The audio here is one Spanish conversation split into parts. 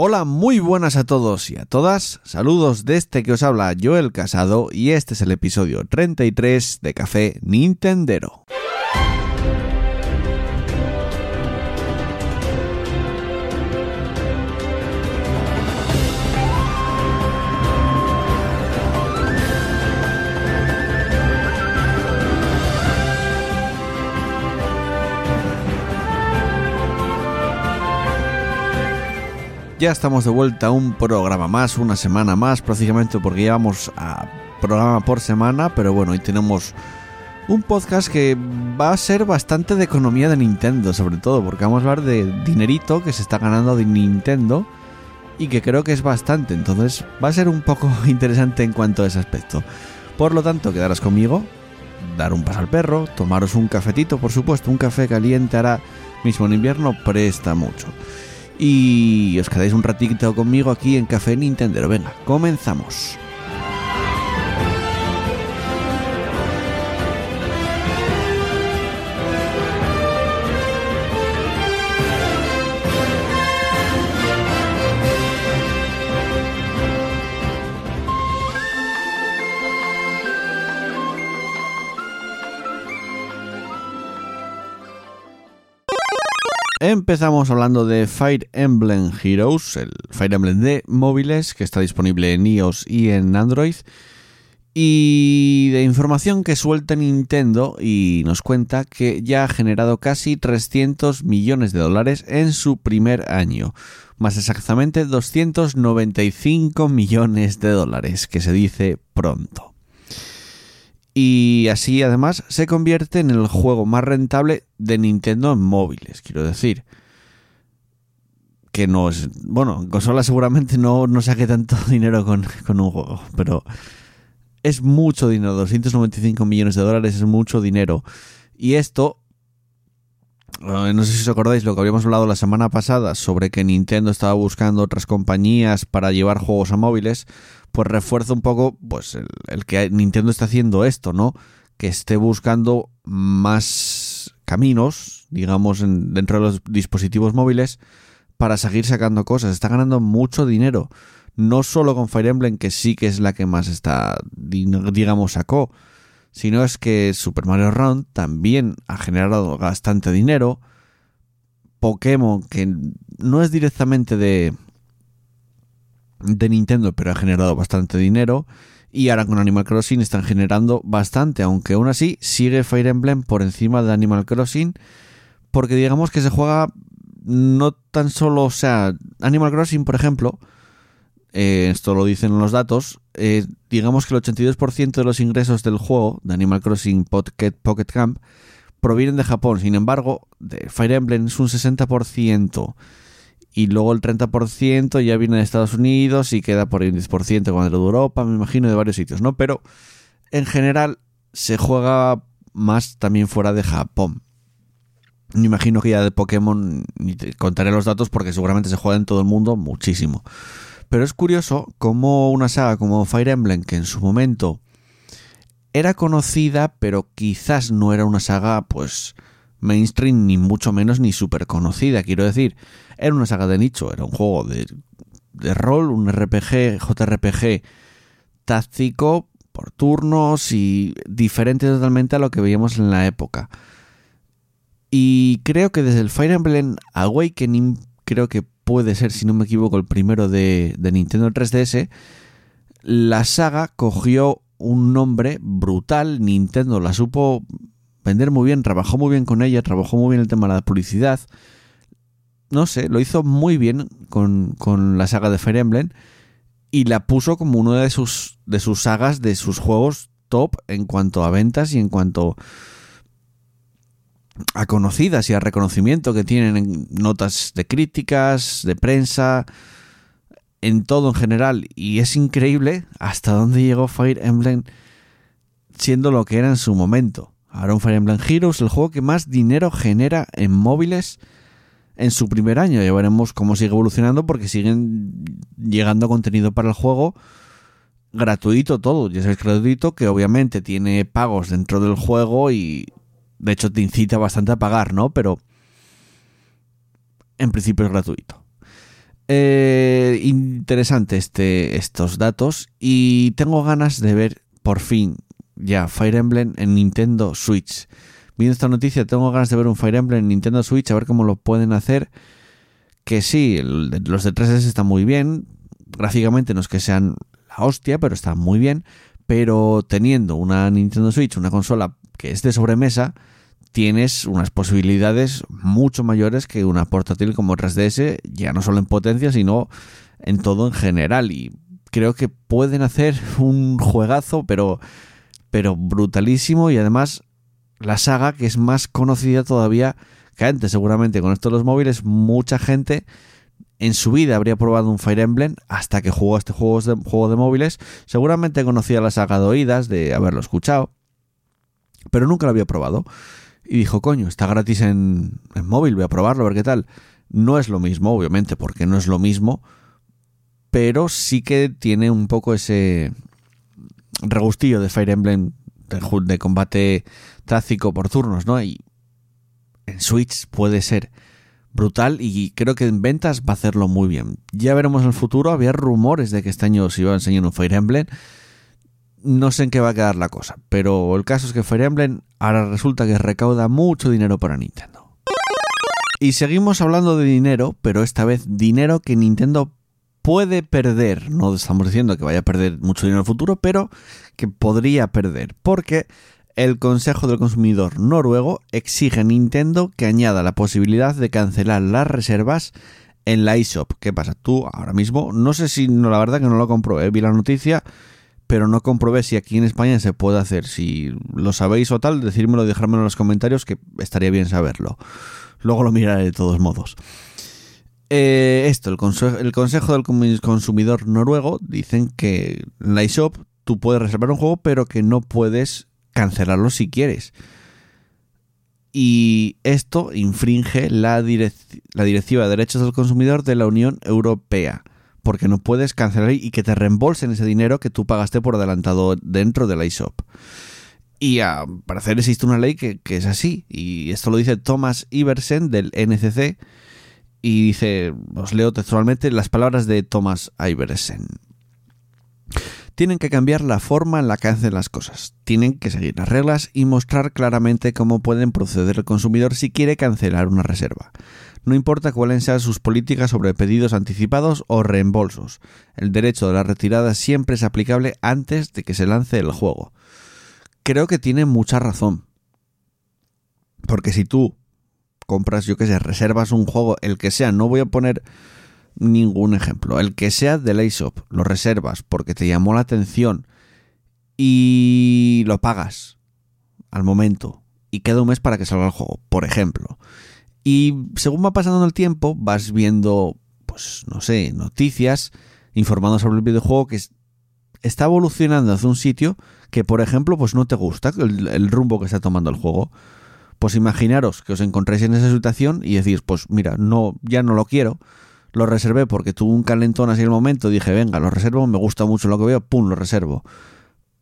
Hola, muy buenas a todos y a todas. Saludos de este que os habla Joel Casado y este es el episodio 33 de Café Nintendero. Ya estamos de vuelta a un programa más, una semana más, prácticamente porque llevamos a programa por semana, pero bueno, hoy tenemos un podcast que va a ser bastante de economía de Nintendo, sobre todo, porque vamos a hablar de dinerito que se está ganando de Nintendo y que creo que es bastante, entonces va a ser un poco interesante en cuanto a ese aspecto. Por lo tanto, quedaros conmigo, dar un paso al perro, tomaros un cafetito, por supuesto, un café caliente ahora mismo en invierno presta mucho y os quedáis un ratito conmigo aquí en Café Nintendo. Venga, comenzamos. Empezamos hablando de Fire Emblem Heroes, el Fire Emblem de móviles que está disponible en iOS y en Android. Y de información que suelta Nintendo y nos cuenta que ya ha generado casi 300 millones de dólares en su primer año. Más exactamente 295 millones de dólares, que se dice pronto y así además se convierte en el juego más rentable de Nintendo en móviles, quiero decir. Que no es. Bueno, en consola seguramente no, no saque tanto dinero con, con un juego, pero es mucho dinero. 295 millones de dólares es mucho dinero. Y esto. Eh, no sé si os acordáis lo que habíamos hablado la semana pasada sobre que Nintendo estaba buscando otras compañías para llevar juegos a móviles pues refuerza un poco pues el, que Nintendo está haciendo esto, ¿no? Que esté buscando más caminos, digamos, dentro de los dispositivos móviles para seguir sacando cosas. Está ganando mucho dinero. No solo con Fire Emblem, que sí que es la que más está, digamos, sacó, sino es que Super Mario Run también ha generado bastante dinero. Pokémon, que no es directamente de, de Nintendo, pero ha generado bastante dinero. Y ahora con Animal Crossing están generando bastante, aunque aún así sigue Fire Emblem por encima de Animal Crossing, porque digamos que se juega no tan solo, o sea, Animal Crossing, por ejemplo, eh, esto lo dicen los datos, eh, digamos que el 82% de los ingresos del juego, de Animal Crossing Pocket, Pocket Camp, provienen de Japón. Sin embargo, de Fire Emblem es un 60% y luego el 30% ya viene de Estados Unidos y queda por el 10% con el de Europa, me imagino, de varios sitios, ¿no? Pero en general se juega más también fuera de Japón. Me imagino que ya de Pokémon ni te contaré los datos porque seguramente se juega en todo el mundo muchísimo. Pero es curioso cómo una saga como Fire Emblem, que en su momento era conocida, pero quizás no era una saga, pues, mainstream, ni mucho menos ni súper conocida, quiero decir. Era una saga de nicho, era un juego de, de rol, un RPG, JRPG táctico, por turnos y diferente totalmente a lo que veíamos en la época. Y creo que desde el Fire Emblem Awakening, creo que puede ser, si no me equivoco, el primero de, de Nintendo 3DS, la saga cogió un nombre brutal, Nintendo la supo vender muy bien, trabajó muy bien con ella, trabajó muy bien el tema de la publicidad. No sé, lo hizo muy bien con, la saga de Fire Emblem y la puso como una de sus, de sus sagas, de sus juegos top en cuanto a ventas y en cuanto a conocidas y a reconocimiento que tienen en notas de críticas, de prensa. en todo en general y es increíble hasta dónde llegó Fire Emblem siendo lo que era en su momento. Un Fire Emblem Heroes, el juego que más dinero genera en móviles en su primer año. Ya veremos cómo sigue evolucionando porque siguen llegando contenido para el juego gratuito todo. Ya sabéis gratuito que obviamente tiene pagos dentro del juego y de hecho te incita bastante a pagar, ¿no? Pero en principio es gratuito. Eh, interesante este, estos datos y tengo ganas de ver por fin ya Fire Emblem en Nintendo Switch. Viendo esta noticia tengo ganas de ver un Fire Emblem en Nintendo Switch a ver cómo lo pueden hacer. Que sí, los de 3DS están muy bien. Gráficamente no es que sean la hostia, pero están muy bien. Pero teniendo una Nintendo Switch, una consola que es de sobremesa, tienes unas posibilidades mucho mayores que una portátil como 3DS, ya no solo en potencia, sino en todo en general. Y creo que pueden hacer un juegazo, pero, pero brutalísimo. Y además, la saga que es más conocida todavía que antes, seguramente con esto de los móviles, mucha gente en su vida habría probado un Fire Emblem hasta que jugó este juego de, juego de móviles. Seguramente conocía la saga de oídas, de haberlo escuchado, pero nunca lo había probado y dijo, coño, está gratis en, móvil, voy a probarlo, a ver qué tal. No es lo mismo, obviamente, porque no es lo mismo, pero sí que tiene un poco ese regustillo de Fire Emblem de, combate táctico por turnos, ¿no? Y en Switch puede ser brutal y creo que en ventas va a hacerlo muy bien. Ya veremos en el futuro, había rumores de que este año se iba a enseñar un Fire Emblem, no sé en qué va a quedar la cosa, pero el caso es que Fire Emblem ahora resulta que recauda mucho dinero para Nintendo. Y seguimos hablando de dinero, pero esta vez dinero que Nintendo puede perder. No estamos diciendo que vaya a perder mucho dinero en el futuro, pero que podría perder, porque el Consejo del Consumidor noruego exige a Nintendo que añada la posibilidad de cancelar las reservas en la eShop. ¿Qué pasa? Tú ahora mismo, no sé si, no, la verdad que no lo comprobé, vi la noticia pero no comprobé si aquí en España se puede hacer. Si lo sabéis o tal, decírmelo, dejármelo en los comentarios, que estaría bien saberlo. Luego lo miraré de todos modos. Eh, esto, el, el, Consejo del Consumidor Noruego dicen que en la eShop tú puedes reservar un juego, pero que no puedes cancelarlo si quieres. Y esto infringe la, Directiva de Derechos del Consumidor de la Unión Europea porque no puedes cancelar y que te reembolsen ese dinero que tú pagaste por adelantado dentro de la eShop. Y a parecer existe una ley que, es así, y esto lo dice Thomas Iversen del NCC, y dice, os leo textualmente las palabras de Thomas Iversen. Tienen que cambiar la forma en la que hacen las cosas. Tienen que seguir las reglas y mostrar claramente cómo pueden proceder el consumidor si quiere cancelar una reserva no importa cuáles sean sus políticas sobre pedidos anticipados o reembolsos. El derecho de la retirada siempre es aplicable antes de que se lance el juego. Creo que tiene mucha razón. Porque si tú compras, yo qué sé, reservas un juego, el que sea, no voy a poner ningún ejemplo, el que sea de Shop, lo reservas porque te llamó la atención y lo pagas al momento y queda un mes para que salga el juego, por ejemplo. Y según va pasando el tiempo, vas viendo, pues no sé, noticias informando sobre el videojuego que está evolucionando hacia un sitio que, por ejemplo, pues no te gusta el, rumbo que está tomando el juego. Pues imaginaros que os encontréis en esa situación y decís, pues mira, no, ya no lo quiero, lo reservé porque tuve un calentón así el momento, dije, venga, lo reservo, me gusta mucho lo que veo, pum, lo reservo.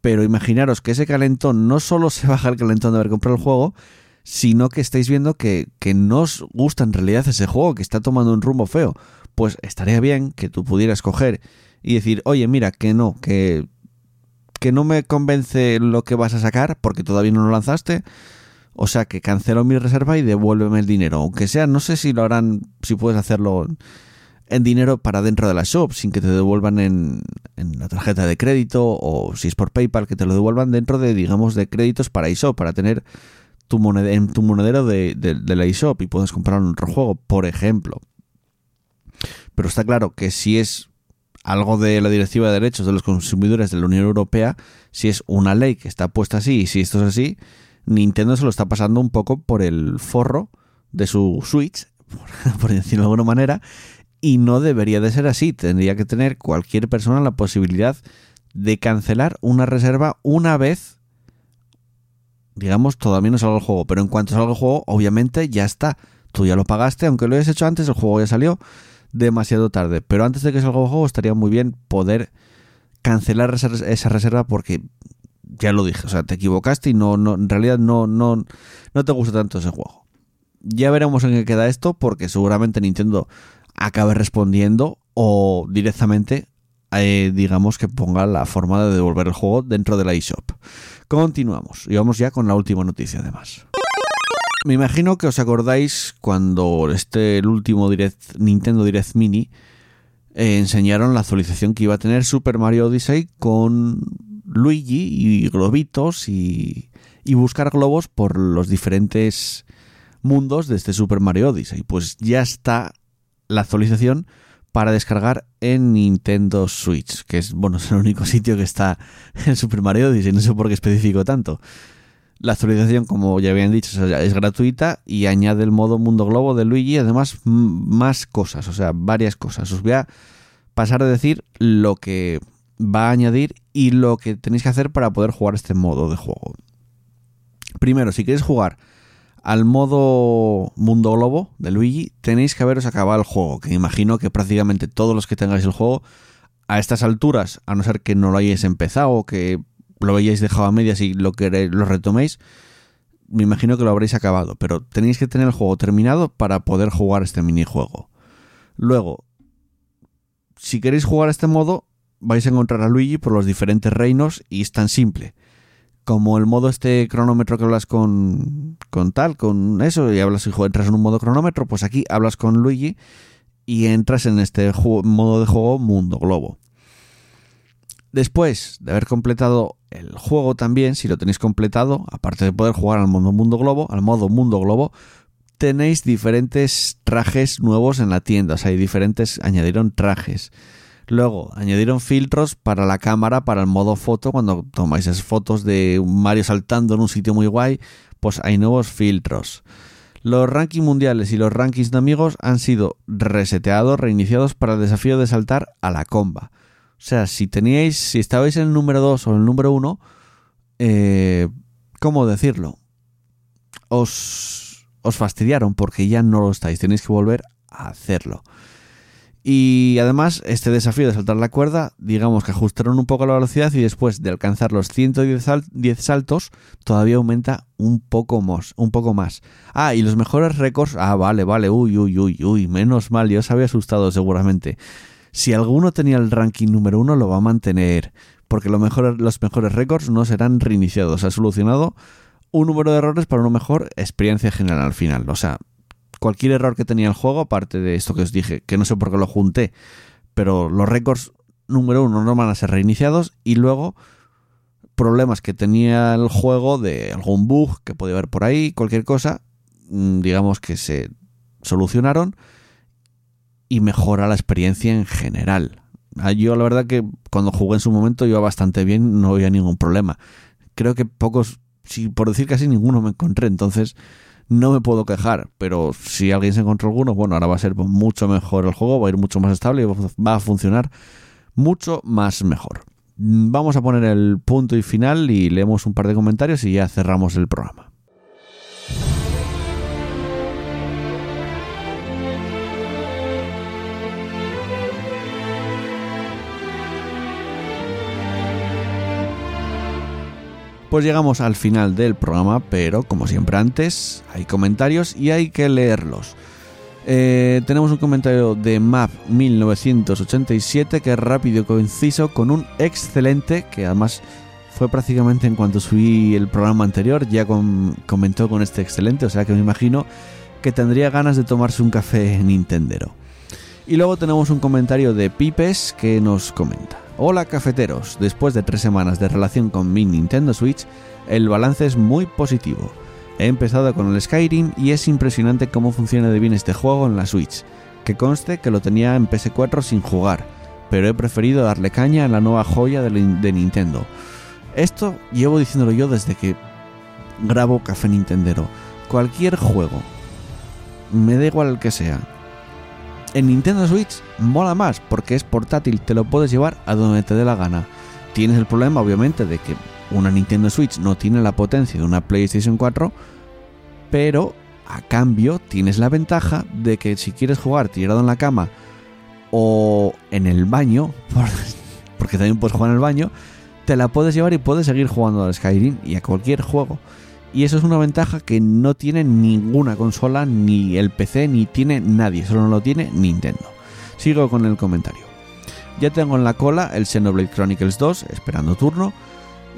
Pero imaginaros que ese calentón no solo se baja el calentón de haber comprado el juego, sino que estáis viendo que, que no os gusta en realidad ese juego, que está tomando un rumbo feo. Pues estaría bien que tú pudieras coger y decir, oye, mira, que no, que, que no me convence lo que vas a sacar porque todavía no lo lanzaste. O sea que cancelo mi reserva y devuélveme el dinero. Aunque sea, no sé si lo harán, si puedes hacerlo en dinero para dentro de la shop, sin que te devuelvan en, en la tarjeta de crédito o si es por PayPal, que te lo devuelvan dentro de, digamos, de créditos para eShop, para tener tu en tu monedero de, la eShop y puedes comprar un otro juego, por ejemplo. Pero está claro que si es algo de la Directiva de Derechos de los Consumidores de la Unión Europea, si es una ley que está puesta así y si esto es así, Nintendo se lo está pasando un poco por el forro de su Switch, por decirlo de alguna manera, Y no debería de ser así. Tendría que tener cualquier persona la posibilidad de cancelar una reserva una vez, digamos, todavía no salga el juego. Pero en cuanto salga el juego, obviamente ya está. Tú ya lo pagaste, aunque lo hayas hecho antes, el juego ya salió demasiado tarde. Pero antes de que salga el juego, estaría muy bien poder cancelar esa reserva porque ya lo dije, o sea, te equivocaste y no, no, en realidad no, no, no te gusta tanto ese juego. Ya veremos en qué queda esto, porque seguramente Nintendo acabe respondiendo o directamente, eh, digamos, que ponga la forma de devolver el juego dentro de la eShop. Continuamos y vamos ya con la última noticia además. Me imagino que os acordáis cuando este último Direct, Nintendo Direct Mini eh, enseñaron la actualización que iba a tener Super Mario Odyssey con Luigi y globitos y, y buscar globos por los diferentes mundos de este Super Mario Odyssey. Pues ya está la actualización para descargar en Nintendo Switch, que es, bueno, es el único sitio que está en Super Mario Odyssey, no sé por qué especifico tanto. La actualización, como ya habían dicho, es gratuita y añade el modo Mundo Globo de Luigi además más cosas, o sea, varias cosas. Os voy a pasar a decir lo que va a añadir y lo que tenéis que hacer para poder jugar este modo de juego. Primero, si queréis jugar al modo Mundo Globo de Luigi, tenéis que haberos acabado el juego, que imagino que prácticamente todos los que tengáis el juego a estas alturas, a no ser que no lo hayáis empezado o que lo hayáis dejado a medias y lo, queréis, lo retoméis, me imagino que lo habréis acabado, pero tenéis que tener el juego terminado para poder jugar este minijuego. Luego, si queréis jugar este modo, vais a encontrar a Luigi por los diferentes reinos y es tan simple. Como el modo este cronómetro que hablas con, con tal, con eso, y hablas y entras en un modo cronómetro, pues aquí hablas con Luigi y entras en este modo de juego mundo globo. Después de haber completado el juego también, si lo tenéis completado, aparte de poder jugar al modo mundo globo, al modo mundo globo, tenéis diferentes trajes nuevos en la tienda, o sea, hay diferentes, añadieron trajes. Luego, añadieron filtros para la cámara, para el modo foto, cuando tomáis esas fotos de Mario saltando en un sitio muy guay, pues hay nuevos filtros. Los rankings mundiales y los rankings de amigos han sido reseteados, reiniciados para el desafío de saltar a la comba. O sea, si teníais, si estabais en el número 2 o en el número 1, eh, ¿cómo decirlo? Os, os fastidiaron porque ya no lo estáis, tenéis que volver a hacerlo. Y además, este desafío de saltar la cuerda, digamos que ajustaron un poco la velocidad y después de alcanzar los 110 saltos, todavía aumenta un poco más, un poco más. Ah, y los mejores récords, ah, vale, vale, uy, uy, uy, uy, menos mal, yo os había asustado seguramente. Si alguno tenía el ranking número uno, lo va a mantener, porque los mejores, los mejores récords no serán reiniciados. Ha solucionado un número de errores para una mejor experiencia general al final. O sea, cualquier error que tenía el juego, aparte de esto que os dije, que no sé por qué lo junté, pero los récords número uno no van a ser reiniciados y luego problemas que tenía el juego de algún bug que podía haber por ahí, cualquier cosa, mm, digamos que se solucionaron y mejora la experiencia en general. Ah, yo la verdad que cuando jugué en su momento iba bastante bien, no había ningún problema. Creo que pocos, si por decir casi ninguno me encontré, entonces no me puedo quejar, pero si alguien se encontró alguno, bueno, ahora va a ser mucho mejor el juego, va a ir mucho más estable y va a funcionar mucho más mejor. Vamos a poner el punto y final y leemos un par de comentarios y ya cerramos el programa. Pues llegamos al final del programa, pero como siempre antes, hay comentarios y hay que leerlos. Eh, tenemos un comentario de Map 1987 que es rápido y conciso con un excelente que además fue prácticamente en cuanto subí el programa anterior ya comentó con este excelente, o sea que me imagino que tendría ganas de tomarse un café Nintendero. Y luego tenemos un comentario de Pipes que nos comenta. Hola cafeteros, después de tres semanas de relación con mi Nintendo Switch, el balance es muy positivo. He empezado con el Skyrim y es impresionante cómo funciona de bien este juego en la Switch, que conste que lo tenía en PS4 sin jugar, pero he preferido darle caña a la nueva joya de, Nintendo. Esto llevo diciéndolo yo desde que grabo Café Nintendero. Cualquier juego, me da igual el que sea, En Nintendo Switch mola más porque es portátil, te lo puedes llevar a donde te dé la gana. Tienes el problema, obviamente, de que una Nintendo Switch no tiene la potencia de una PlayStation 4, pero a cambio tienes la ventaja de que si quieres jugar tirado en la cama o en el baño, porque también puedes jugar en el baño, te la puedes llevar y puedes seguir jugando al Skyrim y a cualquier juego. Y eso es una ventaja que no tiene ninguna consola, ni el PC, ni tiene nadie, solo lo tiene Nintendo. Sigo con el comentario. Ya tengo en la cola el Xenoblade Chronicles 2, esperando turno,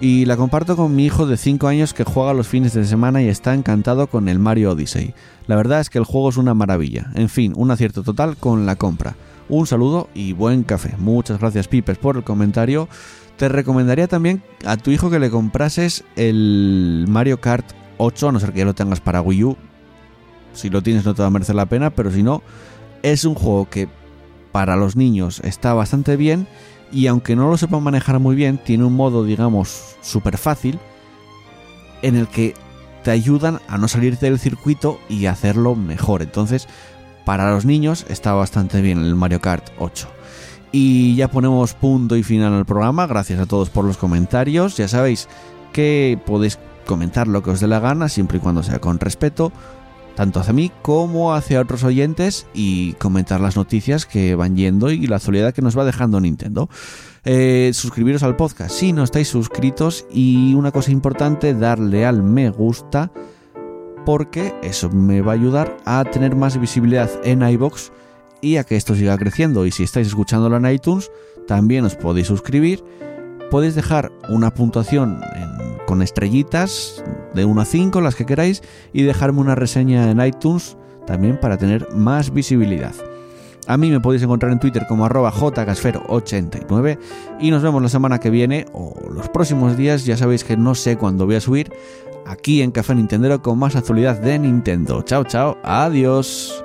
y la comparto con mi hijo de 5 años que juega los fines de semana y está encantado con el Mario Odyssey. La verdad es que el juego es una maravilla. En fin, un acierto total con la compra. Un saludo y buen café. Muchas gracias Pipes por el comentario. Te recomendaría también a tu hijo que le comprases el Mario Kart 8, a no ser que ya lo tengas para Wii U. Si lo tienes no te va a merecer la pena, pero si no, es un juego que para los niños está bastante bien y aunque no lo sepan manejar muy bien, tiene un modo, digamos, súper fácil en el que te ayudan a no salirte del circuito y hacerlo mejor. Entonces, para los niños está bastante bien el Mario Kart 8. Y ya ponemos punto y final al programa. Gracias a todos por los comentarios. Ya sabéis que podéis comentar lo que os dé la gana, siempre y cuando sea con respeto, tanto hacia mí como hacia otros oyentes, y comentar las noticias que van yendo y la actualidad que nos va dejando Nintendo. Eh, suscribiros al podcast si no estáis suscritos y una cosa importante, darle al me gusta porque eso me va a ayudar a tener más visibilidad en iBox y a que esto siga creciendo. Y si estáis escuchándolo en iTunes, también os podéis suscribir. Podéis dejar una puntuación con estrellitas de 1 a 5, las que queráis, y dejarme una reseña en iTunes también para tener más visibilidad. A mí me podéis encontrar en Twitter como arroba jcasfero89 y nos vemos la semana que viene o los próximos días, ya sabéis que no sé cuándo voy a subir, aquí en Café Nintendero con más actualidad de Nintendo. Chao, chao, adiós.